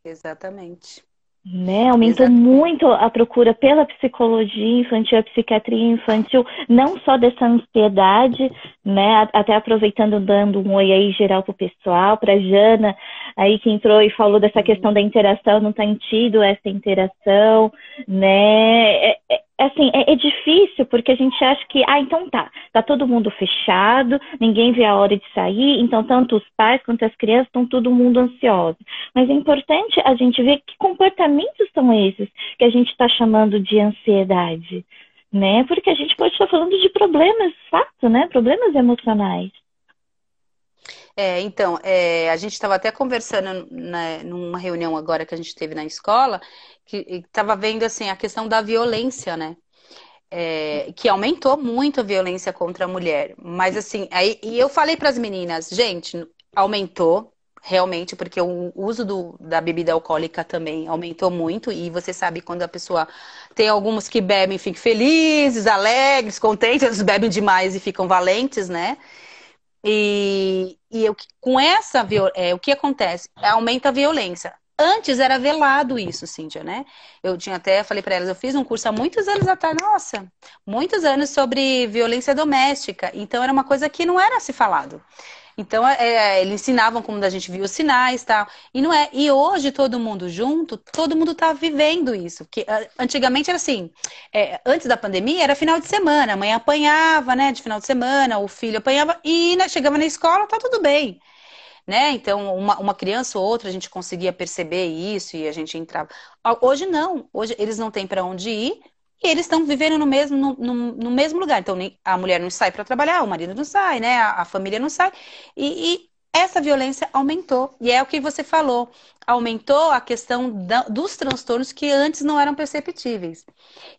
Exatamente. né? Aumentou Exato. muito a procura pela psicologia infantil, a psiquiatria infantil, não só dessa ansiedade, né? Até aproveitando, dando um oi aí geral pro pessoal, pra Jana, aí que entrou e falou dessa questão da interação, não tem tido essa interação, né? É, é, assim, é, é, difícil porque a gente acha que, ah, então tá, tá todo mundo fechado, ninguém vê a hora de sair, então tanto os pais quanto as crianças estão todo mundo ansioso. Mas é importante a gente ver que comportamentos são esses que a gente está chamando de ansiedade, né? Porque a gente pode estar falando de problemas, fato, né? Problemas emocionais. É, então, é, a gente estava até conversando numa reunião agora que a gente teve na escola, que estava vendo assim a questão da violência, né? É, que aumentou muito a violência contra a mulher. Mas assim, aí, e eu falei para as meninas, gente, aumentou realmente, porque o uso do, da bebida alcoólica também aumentou muito, e você sabe quando a pessoa tem alguns que bebem, ficam felizes, alegres, contentes, <laughs> bebem demais e ficam valentes, né? E, e eu, com essa, é, o que acontece? Aumenta a violência. Antes era velado isso, Cíntia, né? Eu tinha até, falei para elas, eu fiz um curso há muitos anos atrás, nossa, muitos anos sobre violência doméstica. Então era uma coisa que não era se falado. Então, é, é, eles ensinavam como a gente viu os sinais tal. E não é. E hoje, todo mundo junto, todo mundo está vivendo isso. Que, antigamente era assim, é, antes da pandemia, era final de semana, a mãe apanhava, né, de final de semana, o filho apanhava, e né, chegava na escola, tá tudo bem. Né? Então, uma, uma criança ou outra, a gente conseguia perceber isso e a gente entrava. Hoje não, hoje eles não têm para onde ir, eles estão vivendo no mesmo, no, no, no, mesmo lugar. Então, a mulher não sai para trabalhar, o marido não sai, né? A, a família não sai. E, e, essa violência aumentou. E é o que você falou. Aumentou a questão da, dos transtornos que antes não eram perceptíveis.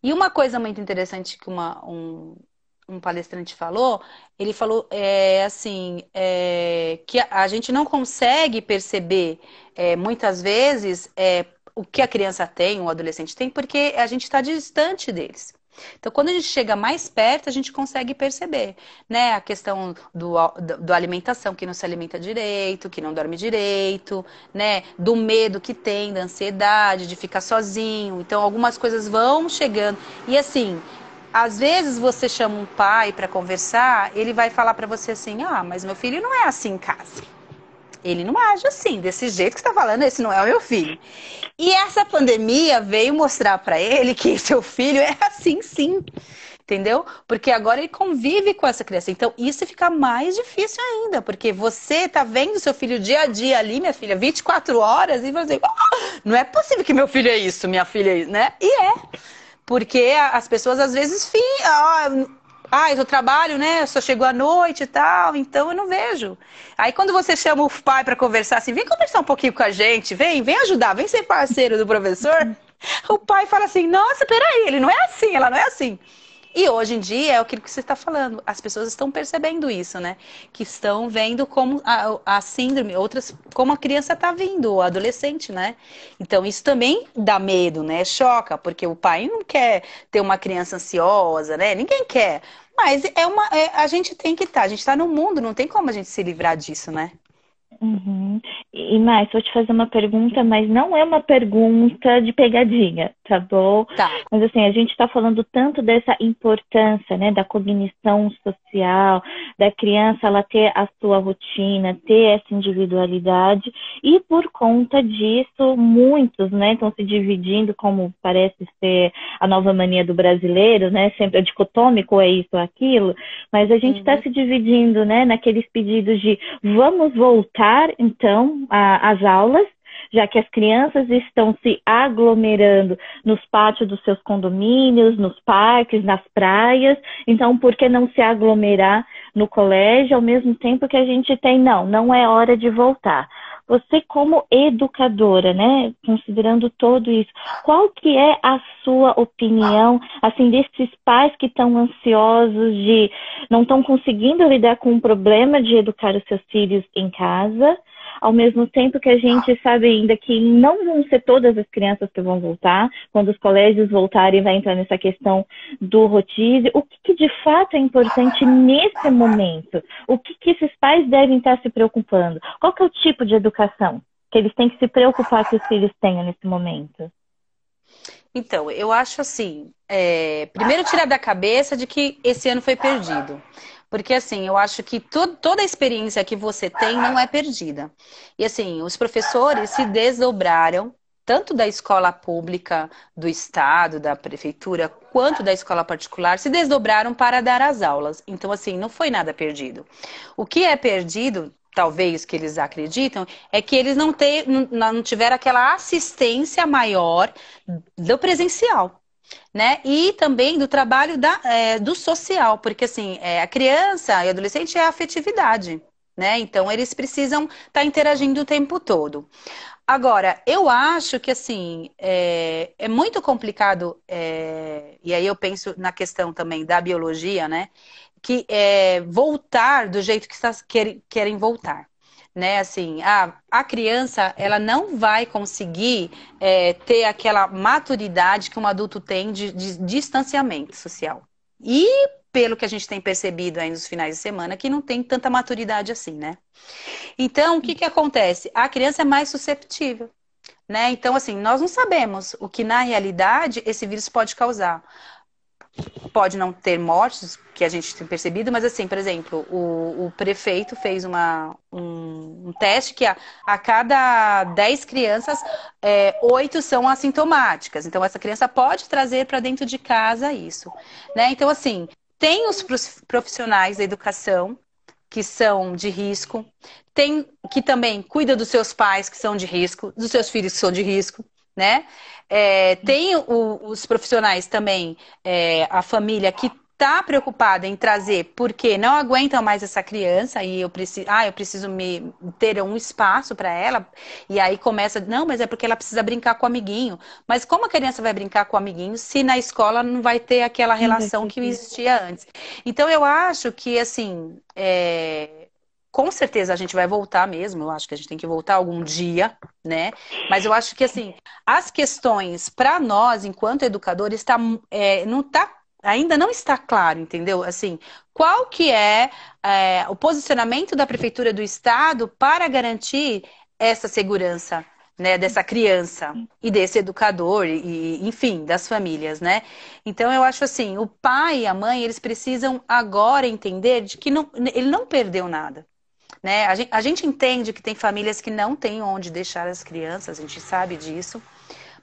E uma coisa muito interessante que uma, um, um palestrante falou, ele falou é, assim, é, que a, a, gente não consegue perceber é, muitas vezes é, o que a criança tem, o adolescente tem, porque a gente está distante deles. Então, quando a gente chega mais perto, a gente consegue perceber, né? A questão do, do, do, alimentação, que não se alimenta direito, que não dorme direito, né? Do medo que tem, da ansiedade, de ficar sozinho. Então, algumas coisas vão chegando. E assim, às vezes você chama um pai para conversar, ele vai falar para você assim: ah, mas meu filho não é assim em casa. Ele não age assim, desse jeito que está falando, esse não é o meu filho. E essa pandemia veio mostrar para ele que <laughs> seu filho é assim, sim. Entendeu? Porque agora ele convive com essa criança. Então, isso fica mais difícil ainda, porque você tá vendo seu filho dia a dia ali, minha filha, 24 horas, e você, oh, não é possível que meu filho é isso, minha filha é isso, né? E é. Porque as pessoas às vezes, fim, oh, ah, eu trabalho, né? Só chegou à noite e tal, então eu não vejo. Aí quando você chama o pai para conversar assim, vem conversar um pouquinho com a gente, vem, vem ajudar, vem ser parceiro do professor. <laughs> O pai fala assim: Nossa, peraí, ele não é assim, ela não é assim. E hoje em dia é aquilo que você está falando. As pessoas estão percebendo isso, né? Que estão vendo como a, a síndrome, outras, como a criança está vindo, o adolescente, né? Então isso também dá medo, né? Choca, porque o pai não quer ter uma criança ansiosa, né? Ninguém quer. Mas é uma, é, a gente tem que estar, tá, a gente está no mundo, não tem como a gente se livrar disso, né? Uhum. E mais, vou te fazer uma pergunta, mas não é uma pergunta de pegadinha, tá bom? Tá. Mas assim, a gente está falando tanto dessa importância, né, da cognição social, da criança ela ter a sua rotina, ter essa individualidade, e por conta disso, muitos, né, estão se dividindo, como parece ser a nova mania do brasileiro, né, sempre é dicotômico, é isso ou aquilo, mas a gente está uhum. se dividindo, né, naqueles pedidos de vamos voltar, então, às aulas, já que as crianças estão se aglomerando nos pátios dos seus condomínios, nos parques, nas praias. Então, por que não se aglomerar no colégio ao mesmo tempo que a gente tem? Não, não é hora de voltar. Você como educadora, né, considerando todo isso, qual que é a sua opinião, assim, desses pais que estão ansiosos de não estão conseguindo lidar com o problema de educar os seus filhos em casa, ao mesmo tempo que a gente sabe ainda que não vão ser todas as crianças que vão voltar, quando os colégios voltarem vai entrar nessa questão do rodízio, o que, que de fato é importante nesse momento? O que, que esses pais devem estar se preocupando? Qual é o tipo de educação que eles têm que se preocupar que os filhos tenham nesse momento? Então, eu acho assim, é, primeiro tirar da cabeça de que esse ano foi perdido. Porque, assim, eu acho que to toda a experiência que você tem não é perdida. E, assim, os professores se desdobraram, tanto da escola pública, do Estado, da prefeitura, quanto da escola particular, se desdobraram para dar as aulas. Então, assim, não foi nada perdido. O que é perdido, talvez que eles acreditam, é que eles não, não, não tiveram aquela assistência maior do presencial né? E também do trabalho da, é, do social, porque assim, é, a criança e adolescente é afetividade, né? Então eles precisam estar tá interagindo o tempo todo. Agora, eu acho que assim é, é muito complicado, é, e aí eu penso na questão também da biologia, né? Que é voltar do jeito que querem, querem voltar né? Assim, a, a criança ela não vai conseguir é, ter aquela maturidade que um adulto tem de, de, distanciamento social. E pelo que a gente tem percebido aí nos finais de semana, que não tem tanta maturidade assim, né? Então, o que, que acontece? A criança é mais susceptível. Né? Então, assim, nós não sabemos o que na realidade esse vírus pode causar pode não ter mortes, que a gente tem percebido, mas assim, por exemplo, o, o prefeito fez uma, um, um teste que a, a cada 10 crianças, é, 8 são assintomáticas. Então, essa criança pode trazer para dentro de casa isso. Né? Então, assim, tem os profissionais da educação que são de risco, tem que também cuida dos seus pais que são de risco, dos seus filhos que são de risco, né? É, tem o, os profissionais também, é, a família que está preocupada em trazer porque não aguentam mais essa criança e eu preciso, ah, eu preciso me ter um espaço para ela e aí começa, não, mas é porque ela precisa brincar com o amiguinho. Mas como a criança vai brincar com o amiguinho se na escola não vai ter aquela relação que existia antes? Então eu acho que assim, é, com certeza a gente vai voltar mesmo, eu acho que a gente tem que voltar algum dia, né? Mas eu acho que assim, as questões para nós, enquanto educadores, tá, é, não tá, ainda não está claro, entendeu? Assim, qual que é, é o posicionamento da prefeitura do estado para garantir essa segurança né, dessa criança e desse educador e, enfim, das famílias, né? Então eu acho assim, o pai e a mãe, eles precisam agora entender de que não, ele não perdeu nada. Né? A, gente, a gente entende que tem famílias que não têm onde deixar as crianças, a gente sabe disso.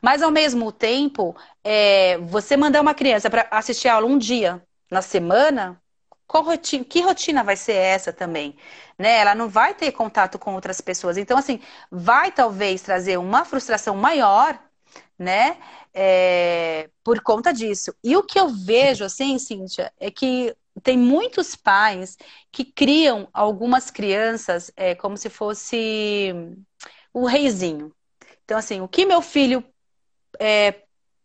Mas, ao mesmo tempo, é, você mandar uma criança para assistir aula um dia na semana, rotina, que rotina vai ser essa também? Né? Ela não vai ter contato com outras pessoas. Então, assim, vai talvez trazer uma frustração maior, né? É, por conta disso. E o que eu vejo, assim, Cíntia, é que tem muitos pais que criam algumas crianças é, como se fosse o reizinho. Então, assim, o que meu filho é,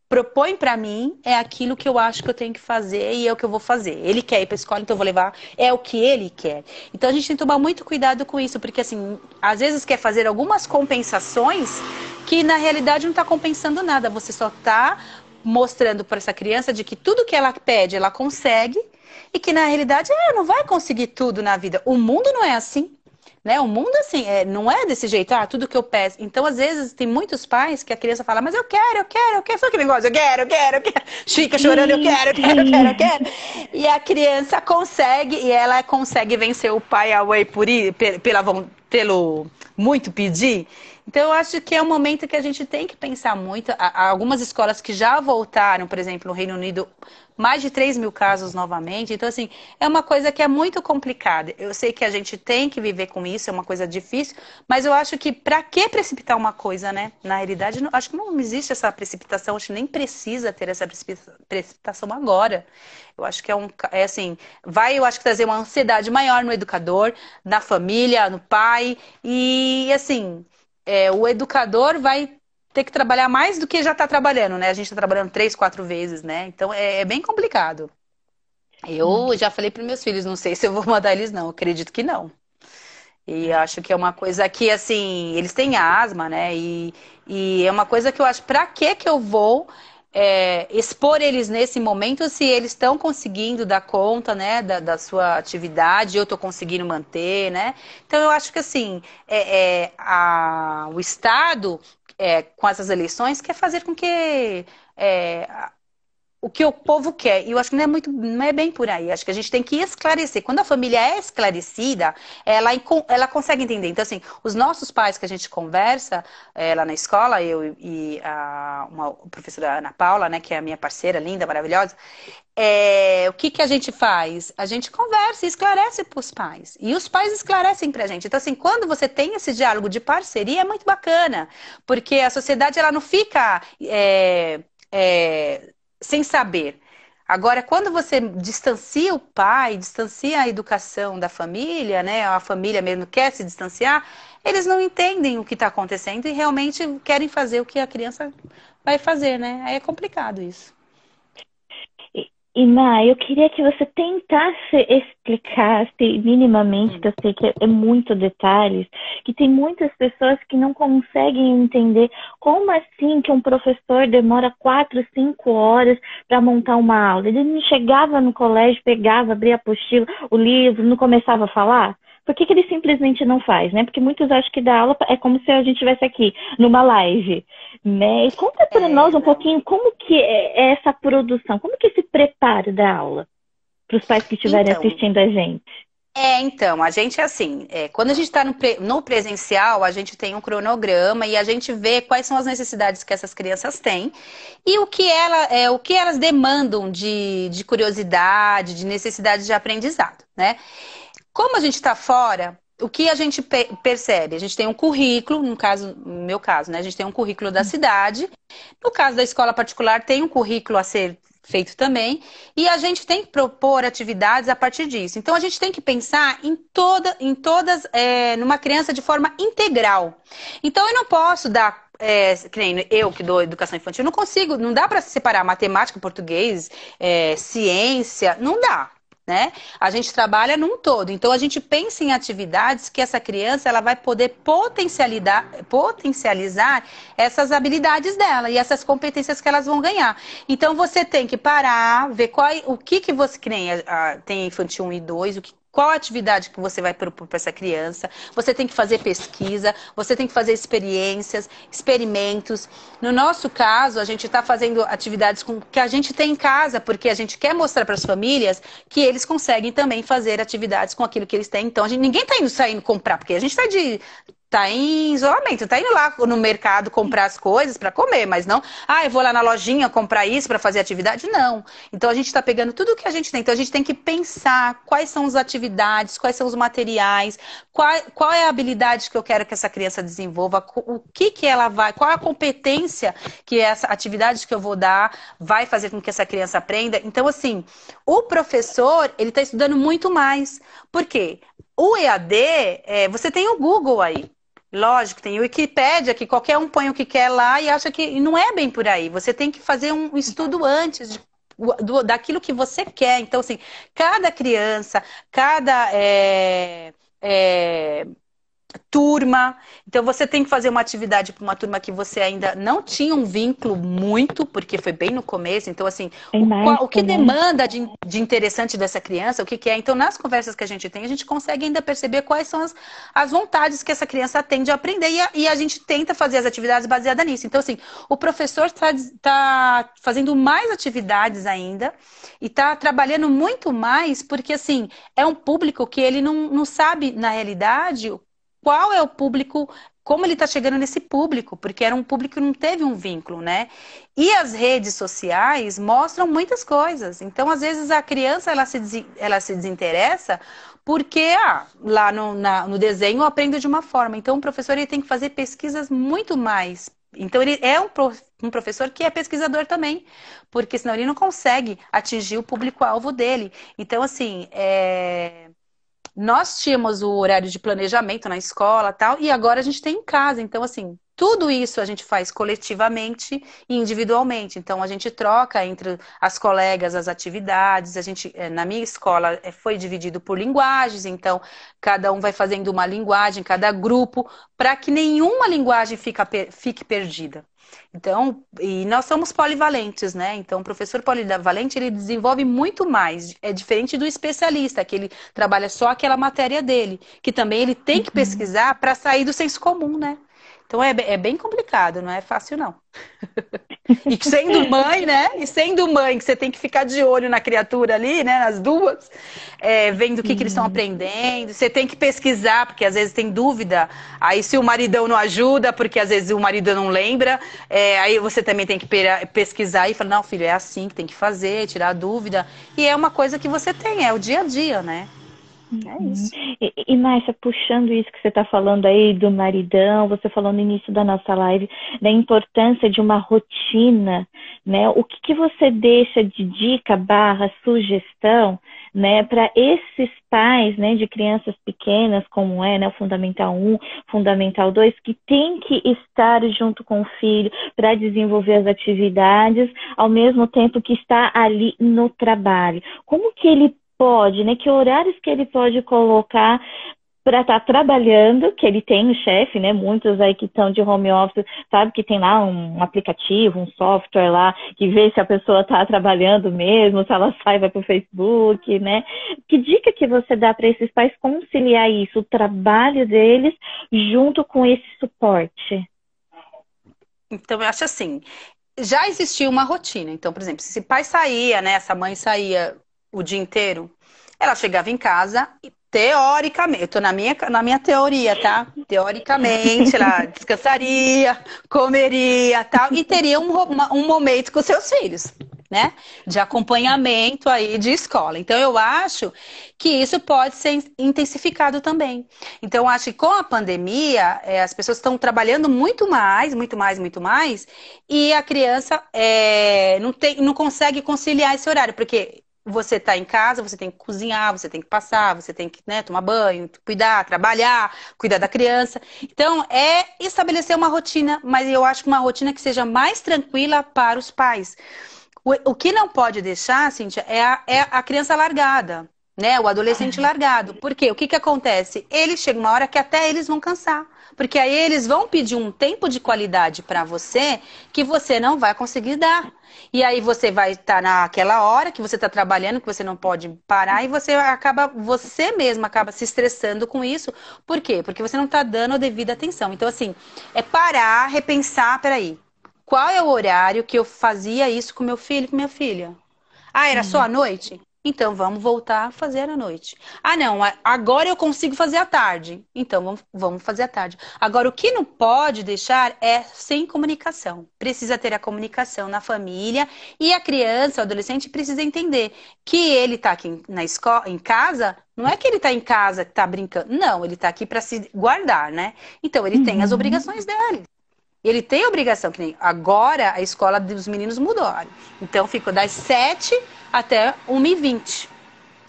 propõe para mim é aquilo que eu acho que eu tenho que fazer e é o que eu vou fazer. Ele quer ir para escola, então eu vou levar. É o que ele quer. Então a gente tem que tomar muito cuidado com isso, porque assim, às vezes quer fazer algumas compensações que na realidade não está compensando nada. Você só está mostrando para essa criança de que tudo que ela pede ela consegue e que na realidade é, não vai conseguir tudo na vida. O mundo não é assim. Né? O mundo, assim, é, não é desse jeito, ah, tudo que eu peço. Então, às vezes, tem muitos pais que a criança fala, mas eu quero, eu quero, eu quero. Sabe aquele negócio? Eu quero, eu quero, eu quero. <laughs> Fica chorando, eu quero, eu quero, eu quero, eu quero. E a criança consegue, e ela consegue vencer o pai away por ir, pela, pelo muito pedir. Então, eu acho que é um momento que a gente tem que pensar muito. Há algumas escolas que já voltaram, por exemplo, no Reino Unido, mais de 3 mil casos novamente. Então, assim, é uma coisa que é muito complicada. Eu sei que a gente tem que viver com isso, é uma coisa difícil, mas eu acho que para que precipitar uma coisa, né? Na realidade, não, acho que não existe essa precipitação, acho que nem precisa ter essa precipitação agora. Eu acho que é um, é assim, vai, eu acho que trazer uma ansiedade maior no educador, na família, no pai, e assim, é, o educador vai ter que trabalhar mais do que já está trabalhando, né? A gente está trabalhando três, quatro vezes, né? Então é, é bem complicado. Eu hum. já falei para meus filhos, não sei se eu vou mandar eles não, acredito que não. E acho que é uma coisa que, assim, eles têm asma, né? E, e é uma coisa que eu acho, para que que eu vou é, expor eles nesse momento se eles estão conseguindo dar conta, né, da, da sua atividade, eu estou conseguindo manter, né? Então eu acho que assim, é, é a, o Estado é, com essas eleições quer fazer com que é, o que o povo quer. E eu acho que não é muito, não é bem por aí. Acho que a gente tem que esclarecer. Quando a família é esclarecida, ela, ela consegue entender. Então, assim, os nossos pais que a gente conversa é, lá na escola, eu e a, uma professora Ana Paula, né, que é a minha parceira, linda, maravilhosa, é, o que, que a gente faz? A gente conversa e esclarece para os pais. E os pais esclarecem para a gente. Então, assim, quando você tem esse diálogo de parceria, é muito bacana. Porque a sociedade, ela não fica... É, é, sem saber. Agora, quando você distancia o pai, distancia a educação da família, né? A família mesmo quer se distanciar, eles não entendem o que está acontecendo e realmente querem fazer o que a criança vai fazer, né? Aí é complicado isso. E, eu queria que você tentasse explicar minimamente, que eu sei que é muito detalhes, que tem muitas pessoas que não conseguem entender como assim que um professor demora quatro, cinco horas para montar uma aula. Ele não chegava no colégio, pegava, abria a apostila, o livro, não começava a falar? Por que, que ele simplesmente não faz, né? Porque muitos acham que dar aula é como se a gente estivesse aqui, numa live, né? E conta para é, nós um não. pouquinho como que é essa produção, como que é esse preparo da aula para os pais que estiverem então, assistindo a gente. É, então, a gente é assim, é, quando a gente está no, pre, no, presencial, a gente tem um cronograma e a gente vê quais são as necessidades que essas crianças têm e o que, ela, é, o que elas demandam de, de curiosidade, de necessidade de aprendizado, né? Como a gente está fora, o que a gente percebe? A gente tem um currículo, no caso, no meu caso, né? A gente tem um currículo da cidade. No caso da escola particular, tem um currículo a ser feito também, e a gente tem que propor atividades a partir disso. Então a gente tem que pensar em toda, em todas, é, numa criança de forma integral. Então eu não posso dar é, eu que dou educação infantil, não consigo, não dá para separar matemática, português, é, ciência, não dá né? A gente trabalha num todo. Então a gente pensa em atividades que essa criança ela vai poder potencializar, potencializar essas habilidades dela e essas competências que elas vão ganhar. Então você tem que parar, ver qual, o que que você que nem a, a, tem infantil 1 e 2, o que qual atividade que você vai propor para essa criança. Você tem que fazer pesquisa, você tem que fazer experiências, experimentos. No nosso caso, a gente está fazendo atividades com, que a gente tem em casa, porque a gente quer mostrar para as famílias que eles conseguem também fazer atividades com aquilo que eles têm. Então, a gente, ninguém está indo saindo comprar, porque a gente está de tá em isolamento, tá indo lá no mercado comprar as coisas para comer, mas não, ah, eu vou lá na lojinha comprar isso para fazer atividade, não. Então a gente está pegando tudo o que a gente tem. Então a gente tem que pensar quais são as atividades, quais são os materiais, qual, qual é a habilidade que eu quero que essa criança desenvolva, o que que ela vai, qual a competência que essa atividade que eu vou dar vai fazer com que essa criança aprenda. Então assim, o professor, ele está estudando muito mais. Por quê? O EAD, é, você tem o Google aí. Lógico, tem o Wikipédia, que qualquer um põe o que quer lá e acha que não é bem por aí. Você tem que fazer um estudo antes de, do, daquilo que você quer. Então, assim, cada criança, cada é, é, turma. Então você tem que fazer uma atividade para uma turma que você ainda não tinha um vínculo muito, porque foi bem no começo. Então, assim, o, o, que demanda de, de, interessante dessa criança, o que, que, é. Então, nas conversas que a gente tem, a gente consegue ainda perceber quais são as, as vontades que essa criança tem de aprender e a, e a gente tenta fazer as atividades baseadas nisso. Então, assim, o professor está tá fazendo mais atividades ainda e está trabalhando muito mais, porque, assim, é um público que ele não, não sabe, na realidade, qual é o público, como ele está chegando nesse público, porque era um público que não teve um vínculo, né? E as redes sociais mostram muitas coisas. Então, às vezes, a criança ela se, ela se desinteressa porque ah, lá no, na, no desenho eu aprendo de uma forma. Então, o professor ele tem que fazer pesquisas muito mais. Então, ele é um, um professor que é pesquisador também, porque senão ele não consegue atingir o público-alvo dele. Então, assim, é nós tínhamos o horário de planejamento na escola tal, e agora a gente tem em casa. Então, assim, tudo isso a gente faz coletivamente e individualmente. Então, a gente troca entre as colegas as atividades. A gente, eh, na minha escola, eh, foi dividido por linguagens. Então, cada um vai fazendo uma linguagem, cada grupo, para que nenhuma linguagem fique perdida. Então, e nós somos polivalentes, né? Então, o professor polivalente, ele desenvolve muito mais. É diferente do especialista, que ele trabalha só aquela matéria dele, que também ele tem que uhum. pesquisar para sair do senso comum, né? Então é, é bem complicado, não é fácil não. <laughs> e sendo mãe, né? E sendo mãe, que você tem que ficar de olho na criatura ali, né? Nas duas, é, vendo o que, que eles estão uhum. aprendendo. Você tem que pesquisar, porque às vezes tem dúvida. Aí se o maridão não ajuda, porque às vezes o marido não lembra, é, aí você também tem que pesquisar e falar, não, filho, é assim que tem que fazer, tirar a dúvida. E é uma coisa que você tem, é o dia a dia, né? É isso. E, e Márcia, puxando isso que você está falando aí do maridão, você falou no início da nossa live, da importância de uma rotina, né? O que, que você deixa de dica barra sugestão, né, para esses pais, né, de crianças pequenas, como é, né, o Fundamental 1, Fundamental 2, que tem que estar junto com o filho para desenvolver as atividades, ao mesmo tempo que está ali no trabalho. Como que ele pode, né? Que horários que ele pode colocar para estar tá trabalhando, que ele tem um chefe, né? Muitos aí que estão de home office, sabe que tem lá um aplicativo, um software lá, que vê se a pessoa está trabalhando mesmo, se ela sai, vai para o Facebook, né? Que dica que você dá para esses pais conciliar isso, o trabalho deles, junto com esse suporte? Então, eu acho assim, já existia uma rotina. Então, por exemplo, se o pai saía, né? Essa mãe saía o dia inteiro, ela chegava em casa e teoricamente, eu tô na minha, na minha teoria, tá? Teoricamente, ela <laughs> descansaria, comeria, tal, e teria um, um momento com seus filhos, né? De acompanhamento aí de escola. Então, eu acho que isso pode ser intensificado também. Então, eu acho que com a pandemia, é, as pessoas estão trabalhando muito mais, muito mais, muito mais, e a criança é, não, tem, não consegue conciliar esse horário, porque você está em casa, você tem que cozinhar, você tem que passar, você tem que né, tomar banho, cuidar, trabalhar, cuidar da criança. Então, é estabelecer uma rotina, mas eu acho que uma rotina que seja mais tranquila para os pais. O, o que não pode deixar, Cíntia, é a, é a criança largada, né? O adolescente largado. Por quê? O que, que acontece? Eles chegam uma hora que até eles vão cansar. Porque aí eles vão pedir um tempo de qualidade para você que você não vai conseguir dar. E aí você vai estar tá naquela hora que você está trabalhando, que você não pode parar, e você acaba, você mesmo acaba se estressando com isso. Por quê? Porque você não está dando a devida atenção. Então, assim, é parar, repensar, peraí, qual é o horário que eu fazia isso com meu filho e com minha filha? Ah, era só à noite? Então vamos voltar a fazer à noite. Ah, não, agora eu consigo fazer à tarde. Então vamos, fazer à tarde. Agora, o que não pode deixar é sem comunicação. Precisa ter a comunicação na família e a criança, o adolescente, precisa entender que ele está aqui na escola, em casa, não é que ele está em casa, que está brincando. Não, ele está aqui para se guardar, né? Então ele uhum. tem as uhum. obrigações dele. Ele tem obrigação, que nem agora a escola dos meninos mudou. Então ficou das sete até 1h20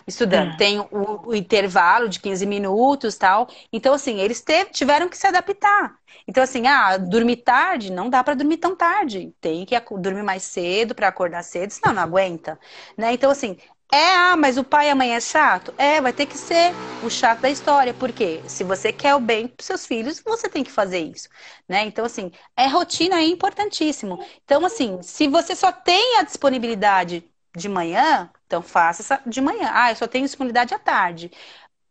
estudando. É. Tem o, o, intervalo de 15 minutos tal. Então, assim, eles tiveram que se adaptar. Então, assim, ah, dormir tarde, não dá para dormir tão tarde. Tem que dormir mais cedo para acordar cedo, senão não aguenta. Né? Então, assim, é, ah, mas o pai e a mãe é chato? É, vai ter que ser o chato da história, porque se você quer o bem para seus filhos, você tem que fazer isso, né? Então, assim, é rotina é importantíssimo. Então, assim, se você só tem a disponibilidade de manhã, então faça essa de manhã. Ah, eu só tenho disponibilidade à tarde.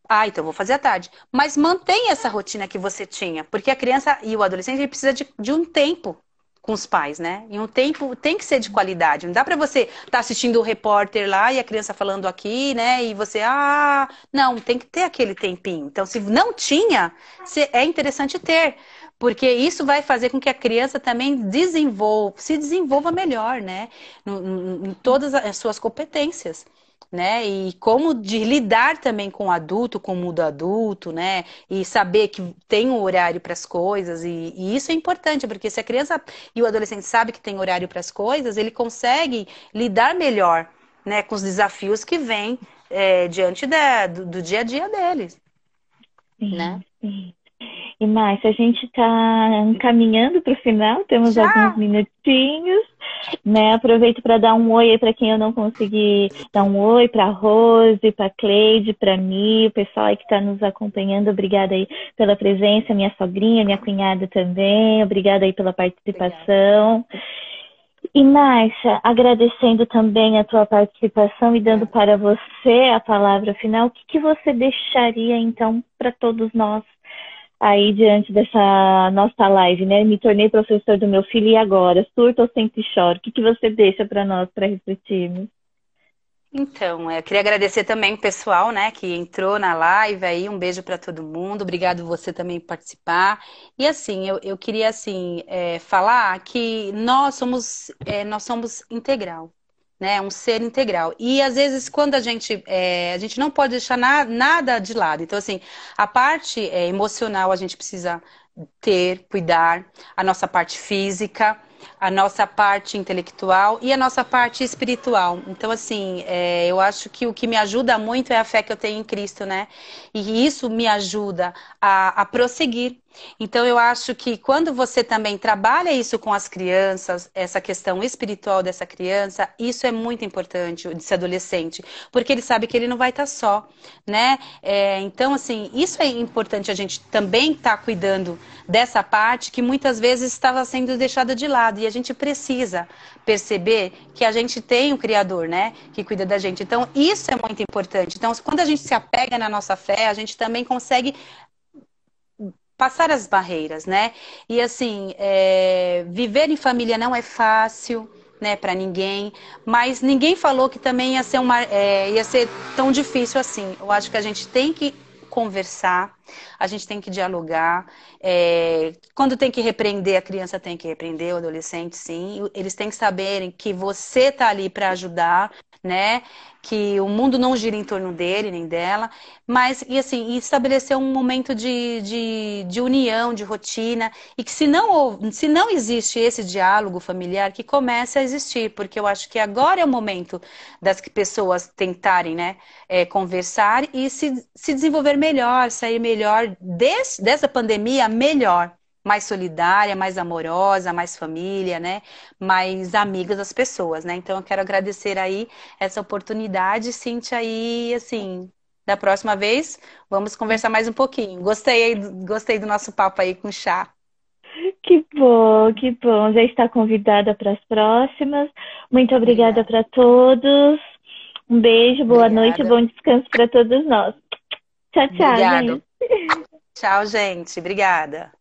Ah, então vou fazer à tarde. Mas mantenha essa rotina que você tinha, porque a criança e o adolescente ele precisa de, de um tempo com os pais, né? E um tempo tem que ser de qualidade. Não dá para você estar tá assistindo o repórter lá e a criança falando aqui, né? E você, ah, não, tem que ter aquele tempinho. Então, se não tinha, é interessante ter, porque isso vai fazer com que a criança também desenvolva, se desenvolva melhor, né? Em todas as suas competências né? E como de lidar também com o adulto, com o mundo adulto, né? E saber que tem um horário para as coisas, e, e, isso é importante, porque se a criança e o adolescente sabe que tem horário para as coisas, ele consegue lidar melhor, né? Com os desafios que vêm é, diante da, do, do, dia a dia deles, sim, né? Sim. E mais, a gente está encaminhando para o final, temos Já? alguns minutinhos, né? Aproveito para dar um oi para quem eu não consegui dar um oi, para Rose, para Cleide, para mim, o pessoal aí que está nos acompanhando, obrigada aí pela presença, minha sogrinha, minha cunhada também, obrigada aí pela participação. Obrigada. E Márcia, agradecendo também a tua participação e dando para você a palavra final, o que, que você deixaria então para todos nós aí diante dessa nossa live, né? Me tornei professor do meu filho e agora? Surto ou sempre choro? O que, que você deixa para nós, para refletirmos? Então, eu queria agradecer também o pessoal, né, que entrou na live aí, um beijo para todo mundo, obrigado você também por participar. E assim, eu, eu queria assim é, falar que nós somos é, nós somos integral, né, um ser integral. E às vezes quando a gente é, a gente não pode deixar na, nada de lado. Então assim, a parte é, emocional a gente precisa ter, cuidar, a nossa parte física a nossa parte intelectual e a nossa parte espiritual. Então, assim, é, eu acho que o que me ajuda muito é a fé que eu tenho em Cristo, né? E isso me ajuda a, a prosseguir. Então, eu acho que quando você também trabalha isso com as crianças, essa questão espiritual dessa criança, isso é muito importante, desse adolescente, porque ele sabe que ele não vai estar só, né? É, então, assim, isso é importante a gente também estar tá cuidando dessa parte que muitas vezes estava sendo deixada de lado. E a gente precisa perceber que a gente tem um Criador, né? Que cuida da gente. Então, isso é muito importante. Então, quando a gente se apega na nossa fé, a gente também consegue passar as barreiras, né? E assim, é... viver em família não é fácil, né, para ninguém, mas ninguém falou que também ia ser uma, é... ia ser tão difícil assim. Eu acho que a gente tem que conversar, a gente tem que dialogar. É, quando tem que repreender, a criança tem que repreender, o adolescente, sim. Eles têm que saberem que você está ali para ajudar, né? Que o mundo não gira em torno dele nem dela, mas e assim estabelecer um momento de, de, de, união, de rotina e que se não se não existe esse diálogo familiar, que comece a existir, porque eu acho que agora é o momento das pessoas tentarem, né, é, conversar e se, se desenvolver melhor, sair melhor desse, dessa pandemia melhor mais solidária, mais amorosa, mais família, né? Mais amiga das pessoas, né? Então eu quero agradecer aí essa oportunidade, Cintia, aí, assim, da próxima vez vamos conversar mais um pouquinho. Gostei, gostei do nosso papo aí com chá. Que bom, que bom. Já está convidada para as próximas. Muito obrigada para todos. Um beijo, boa Obrigada. noite, bom descanso para todos nós. Tchau, tchau. Obrigado. Gente. Tchau, gente. Obrigada.